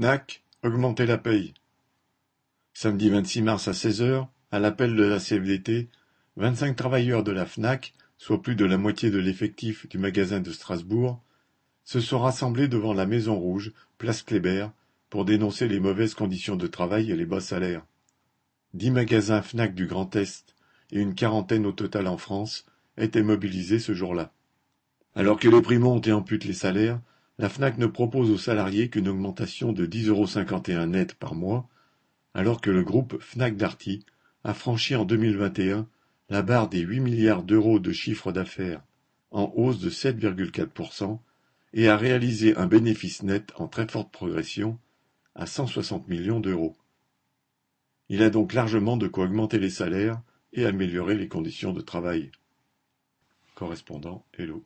Fnac, augmenter la paye. Samedi 26 mars à 16h, à l'appel de la CFDT, 25 travailleurs de la Fnac, soit plus de la moitié de l'effectif du magasin de Strasbourg, se sont rassemblés devant la Maison Rouge, place Kléber, pour dénoncer les mauvaises conditions de travail et les bas salaires. Dix magasins Fnac du Grand Est et une quarantaine au total en France étaient mobilisés ce jour-là. Alors que les prix montent et amputent les salaires, la Fnac ne propose aux salariés qu'une augmentation de 10,51 euros net par mois, alors que le groupe Fnac Darty a franchi en 2021 la barre des 8 milliards d'euros de chiffre d'affaires, en hausse de 7,4%, et a réalisé un bénéfice net en très forte progression à 160 millions d'euros. Il a donc largement de quoi augmenter les salaires et améliorer les conditions de travail. Correspondant Hello.